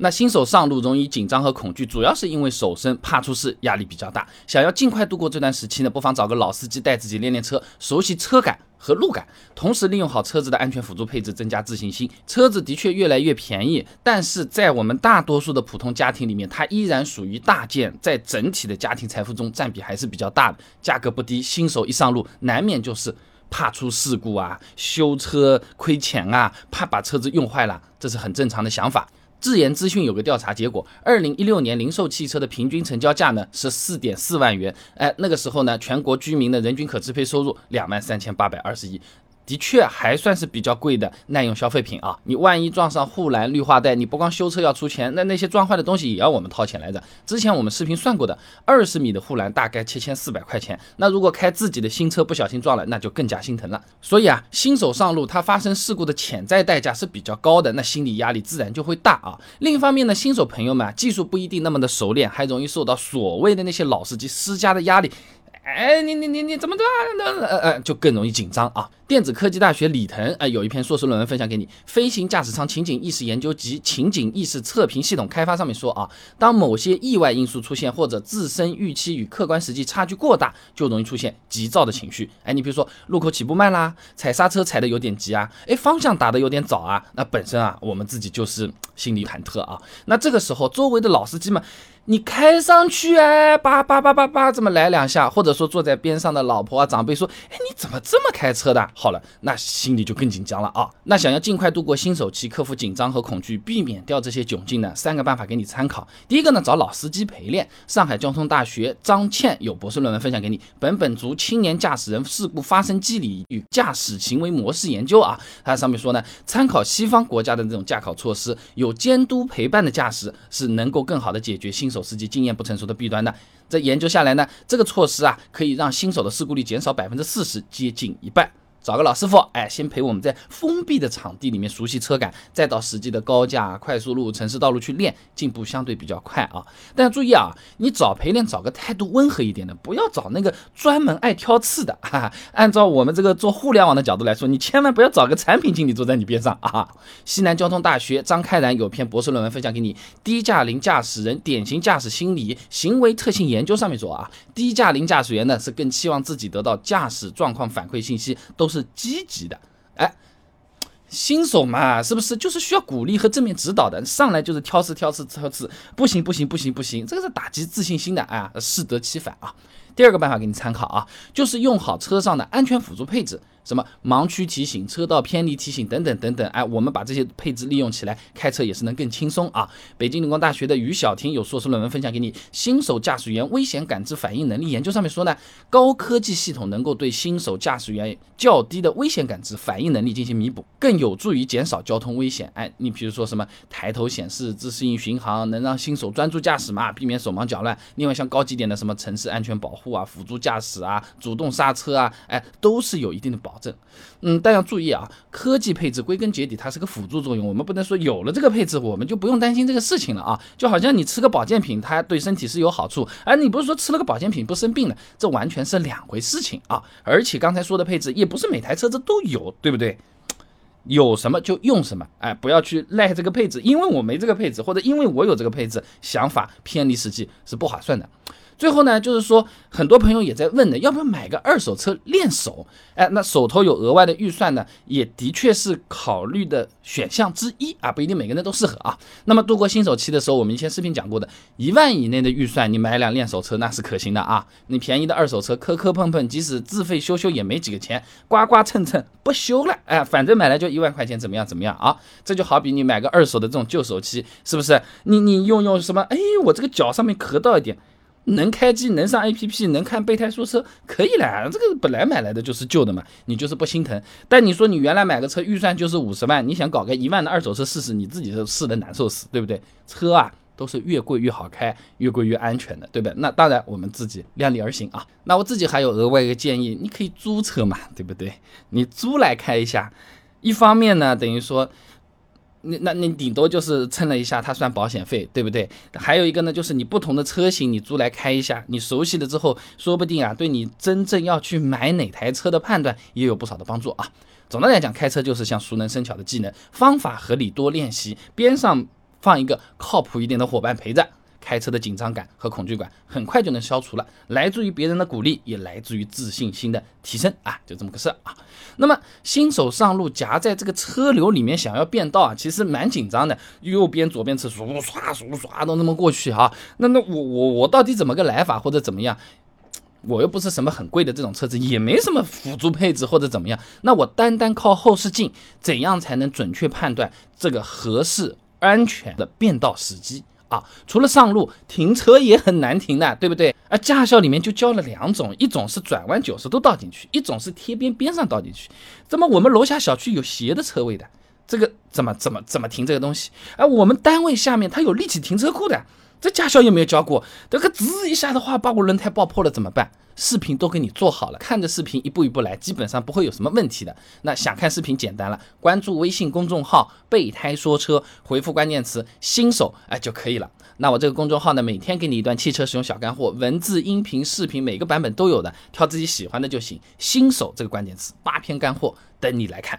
那新手上路容易紧张和恐惧，主要是因为手生怕出事，压力比较大。想要尽快度过这段时期呢，不妨找个老司机带自己练练车，熟悉车感和路感，同时利用好车子的安全辅助配置，增加自信心。车子的确越来越便宜，但是在我们大多数的普通家庭里面，它依然属于大件，在整体的家庭财富中占比还是比较大的，价格不低。新手一上路，难免就是怕出事故啊，修车亏钱啊，怕把车子用坏了，这是很正常的想法。智研资讯有个调查结果，二零一六年零售汽车的平均成交价呢是四点四万元，哎，那个时候呢，全国居民的人均可支配收入两万三千八百二十一。的确还算是比较贵的耐用消费品啊！你万一撞上护栏、绿化带，你不光修车要出钱，那那些撞坏的东西也要我们掏钱来着。之前我们视频算过的，二十米的护栏大概七千四百块钱。那如果开自己的新车不小心撞了，那就更加心疼了。所以啊，新手上路，他发生事故的潜在代价是比较高的，那心理压力自然就会大啊。另一方面呢，新手朋友们技术不一定那么的熟练，还容易受到所谓的那些老司机施加的压力。哎，你你你你怎么的？呃呃，就更容易紧张啊。电子科技大学李腾啊有一篇硕士论文分享给你，《飞行驾驶舱情景意识研究及情景意识测评系统开发》上面说啊，当某些意外因素出现，或者自身预期与客观实际差距过大，就容易出现急躁的情绪。哎，你比如说路口起步慢啦，踩刹车踩的有点急啊，哎，方向打的有点早啊，那本身啊我们自己就是心里忐忑啊。那这个时候周围的老司机们。你开上去哎，叭叭叭叭叭，这么来两下，或者说坐在边上的老婆啊长辈说，哎，你怎么这么开车的？好了，那心里就更紧张了啊。那想要尽快度过新手期，克服紧张和恐惧，避免掉这些窘境呢，三个办法给你参考。第一个呢，找老司机陪练。上海交通大学张倩有博士论文分享给你，《本本族青年驾驶人事故发生机理与驾驶行为模式研究》啊，它上面说呢，参考西方国家的这种驾考措施，有监督陪伴的驾驶是能够更好的解决新手。司机经验不成熟的弊端呢？在研究下来呢，这个措施啊，可以让新手的事故率减少百分之四十，接近一半。找个老师傅，哎，先陪我们在封闭的场地里面熟悉车感，再到实际的高架、快速路、城市道路去练，进步相对比较快啊。但注意啊，你找陪练找个态度温和一点的，不要找那个专门爱挑刺的。哈哈。按照我们这个做互联网的角度来说，你千万不要找个产品经理坐在你边上啊。西南交通大学张开然有篇博士论文分享给你，《低驾龄驾驶人典型驾驶心理行为特性研究》上面说啊，低驾龄驾驶员呢是更期望自己得到驾驶状况反馈信息，都是。是积极的，哎，新手嘛，是不是就是需要鼓励和正面指导的？上来就是挑刺、挑刺、挑刺，不行、不行、不行、不行，这个是打击自信心的，啊，适得其反啊。第二个办法给你参考啊，就是用好车上的安全辅助配置。什么盲区提醒、车道偏离提醒等等等等，哎，我们把这些配置利用起来，开车也是能更轻松啊。北京理工大学的于小婷有硕士论文分享给你，《新手驾驶员危险感知反应能力研究》上面说呢，高科技系统能够对新手驾驶员较低的危险感知反应能力进行弥补，更有助于减少交通危险。哎，你比如说什么抬头显示、自适应巡航，能让新手专注驾驶嘛，避免手忙脚乱。另外像高级点的什么城市安全保护啊、辅助驾驶啊、主动刹车啊，哎，都是有一定的保。证，嗯，但要注意啊，科技配置归根结底它是个辅助作用，我们不能说有了这个配置我们就不用担心这个事情了啊。就好像你吃个保健品，它对身体是有好处，而你不是说吃了个保健品不生病了，这完全是两回事情啊。而且刚才说的配置也不是每台车子都有，对不对？有什么就用什么，哎，不要去赖这个配置，因为我没这个配置，或者因为我有这个配置，想法偏离实际是不划算的。最后呢，就是说很多朋友也在问呢，要不要买个二手车练手？哎，那手头有额外的预算呢，也的确是考虑的选项之一啊，不一定每个人都适合啊。那么度过新手期的时候，我们以前视频讲过的，一万以内的预算，你买辆练手车那是可行的啊。你便宜的二手车磕磕碰碰，即使自费修修也没几个钱，刮刮蹭蹭不修了，哎，反正买来就一万块钱，怎么样怎么样啊？这就好比你买个二手的这种旧手机，是不是？你你用用什么？哎，我这个脚上面磕到一点。能开机，能上 APP，能看备胎说车，可以了。这个本来买来的就是旧的嘛，你就是不心疼。但你说你原来买个车预算就是五十万，你想搞个一万的二手车试试，你自己都试的难受死，对不对？车啊都是越贵越好开，越贵越安全的，对不对？那当然我们自己量力而行啊。那我自己还有额外一个建议，你可以租车嘛，对不对？你租来开一下，一方面呢，等于说。那那你顶多就是蹭了一下，它算保险费，对不对？还有一个呢，就是你不同的车型你租来开一下，你熟悉了之后，说不定啊，对你真正要去买哪台车的判断也有不少的帮助啊。总的来讲，开车就是像熟能生巧的技能，方法合理多练习，边上放一个靠谱一点的伙伴陪着。开车的紧张感和恐惧感很快就能消除了，来自于别人的鼓励，也来自于自信心的提升啊，就这么个事啊。那么新手上路夹在这个车流里面想要变道啊，其实蛮紧张的，右边左边车唰唰唰唰都那么过去哈。那那我我我到底怎么个来法或者怎么样？我又不是什么很贵的这种车子，也没什么辅助配置或者怎么样，那我单单靠后视镜，怎样才能准确判断这个合适安全的变道时机？啊，除了上路停车也很难停的，对不对？而驾校里面就教了两种，一种是转弯九十度倒进去，一种是贴边边上倒进去。怎么我们楼下小区有斜的车位的，这个怎么怎么怎么停这个东西？而我们单位下面它有立体停车库的。这驾校有没有教过？这个滋一下的话，把我轮胎爆破了怎么办？视频都给你做好了，看着视频一步一步来，基本上不会有什么问题的。那想看视频简单了，关注微信公众号“备胎说车”，回复关键词“新手”哎就可以了。那我这个公众号呢，每天给你一段汽车使用小干货，文字、音频、视频每个版本都有的，挑自己喜欢的就行。新手这个关键词，八篇干货等你来看。